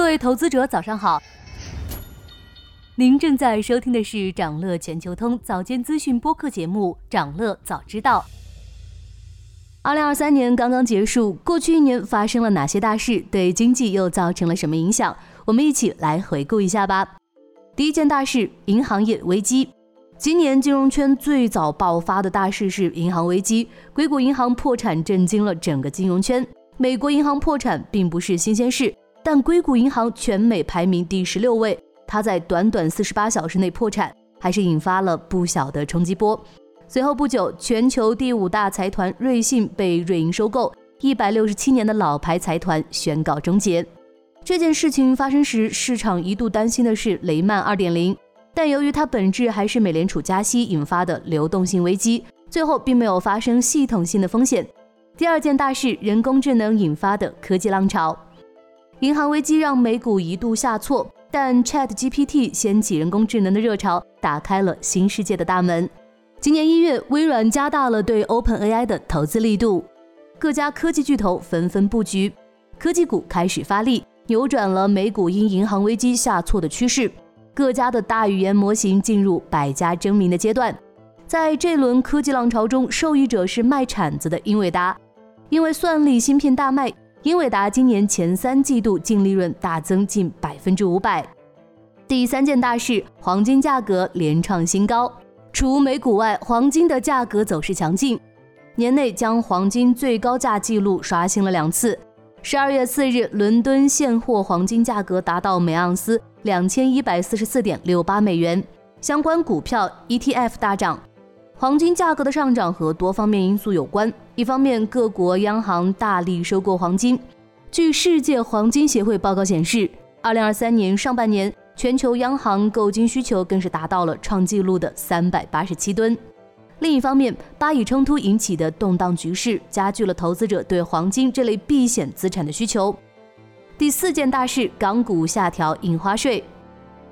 各位投资者，早上好。您正在收听的是长乐全球通早间资讯播客节目《长乐早知道》。二零二三年刚刚结束，过去一年发生了哪些大事？对经济又造成了什么影响？我们一起来回顾一下吧。第一件大事，银行业危机。今年金融圈最早爆发的大事是银行危机，硅谷银行破产震惊了整个金融圈。美国银行破产并不是新鲜事。但硅谷银行全美排名第十六位，它在短短四十八小时内破产，还是引发了不小的冲击波。随后不久，全球第五大财团瑞信被瑞银收购，一百六十七年的老牌财团宣告终结。这件事情发生时，市场一度担心的是雷曼二点零，但由于它本质还是美联储加息引发的流动性危机，最后并没有发生系统性的风险。第二件大事，人工智能引发的科技浪潮。银行危机让美股一度下挫，但 Chat GPT 掀起人工智能的热潮，打开了新世界的大门。今年一月，微软加大了对 OpenAI 的投资力度，各家科技巨头纷纷布局，科技股开始发力，扭转了美股因银行危机下挫的趋势。各家的大语言模型进入百家争鸣的阶段。在这轮科技浪潮中，受益者是卖铲子的英伟达，因为算力芯片大卖。英伟达今年前三季度净利润大增近百分之五百。第三件大事，黄金价格连创新高。除美股外，黄金的价格走势强劲，年内将黄金最高价记录刷新了两次。十二月四日，伦敦现货黄金价格达到每盎司两千一百四十四点六八美元，相关股票 ETF 大涨。黄金价格的上涨和多方面因素有关。一方面，各国央行大力收购黄金。据世界黄金协会报告显示，二零二三年上半年全球央行购金需求更是达到了创纪录的三百八十七吨。另一方面，巴以冲突引起的动荡局势加剧了投资者对黄金这类避险资产的需求。第四件大事，港股下调印花税。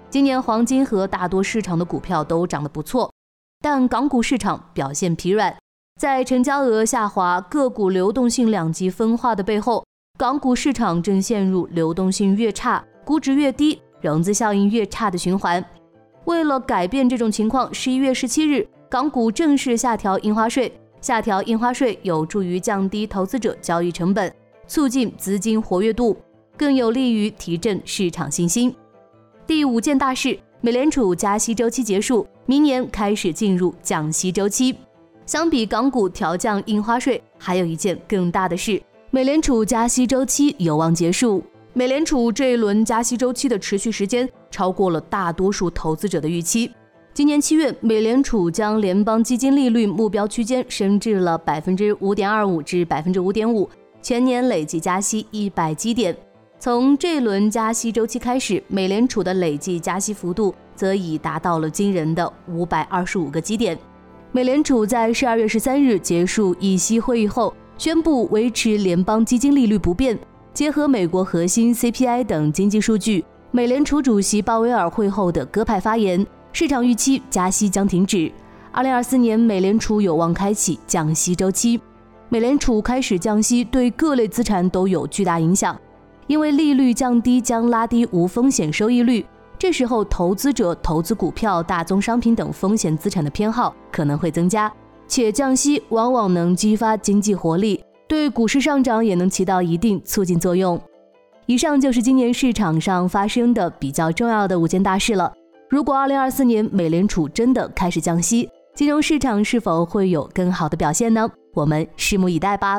今年黄金和大多市场的股票都涨得不错。但港股市场表现疲软，在成交额下滑、个股流动性两极分化的背后，港股市场正陷入流动性越差、估值越低、融资效应越差的循环。为了改变这种情况，十一月十七日，港股正式下调印花税。下调印花税有助于降低投资者交易成本，促进资金活跃度，更有利于提振市场信心。第五件大事。美联储加息周期结束，明年开始进入降息周期。相比港股调降印花税，还有一件更大的事：美联储加息周期有望结束。美联储这一轮加息周期的持续时间超过了大多数投资者的预期。今年七月，美联储将联邦基金利率目标区间升至了百分之五点二五至百分之五点五，全年累计加息一百基点。从这轮加息周期开始，美联储的累计加息幅度则已达到了惊人的五百二十五个基点。美联储在十二月十三日结束议息会议后，宣布维持联邦基金利率不变。结合美国核心 CPI 等经济数据，美联储主席鲍威尔会后的鸽派发言，市场预期加息将停止。二零二四年，美联储有望开启降息周期。美联储开始降息，对各类资产都有巨大影响。因为利率降低将拉低无风险收益率，这时候投资者投资股票、大宗商品等风险资产的偏好可能会增加，且降息往往能激发经济活力，对股市上涨也能起到一定促进作用。以上就是今年市场上发生的比较重要的五件大事了。如果2024年美联储真的开始降息，金融市场是否会有更好的表现呢？我们拭目以待吧。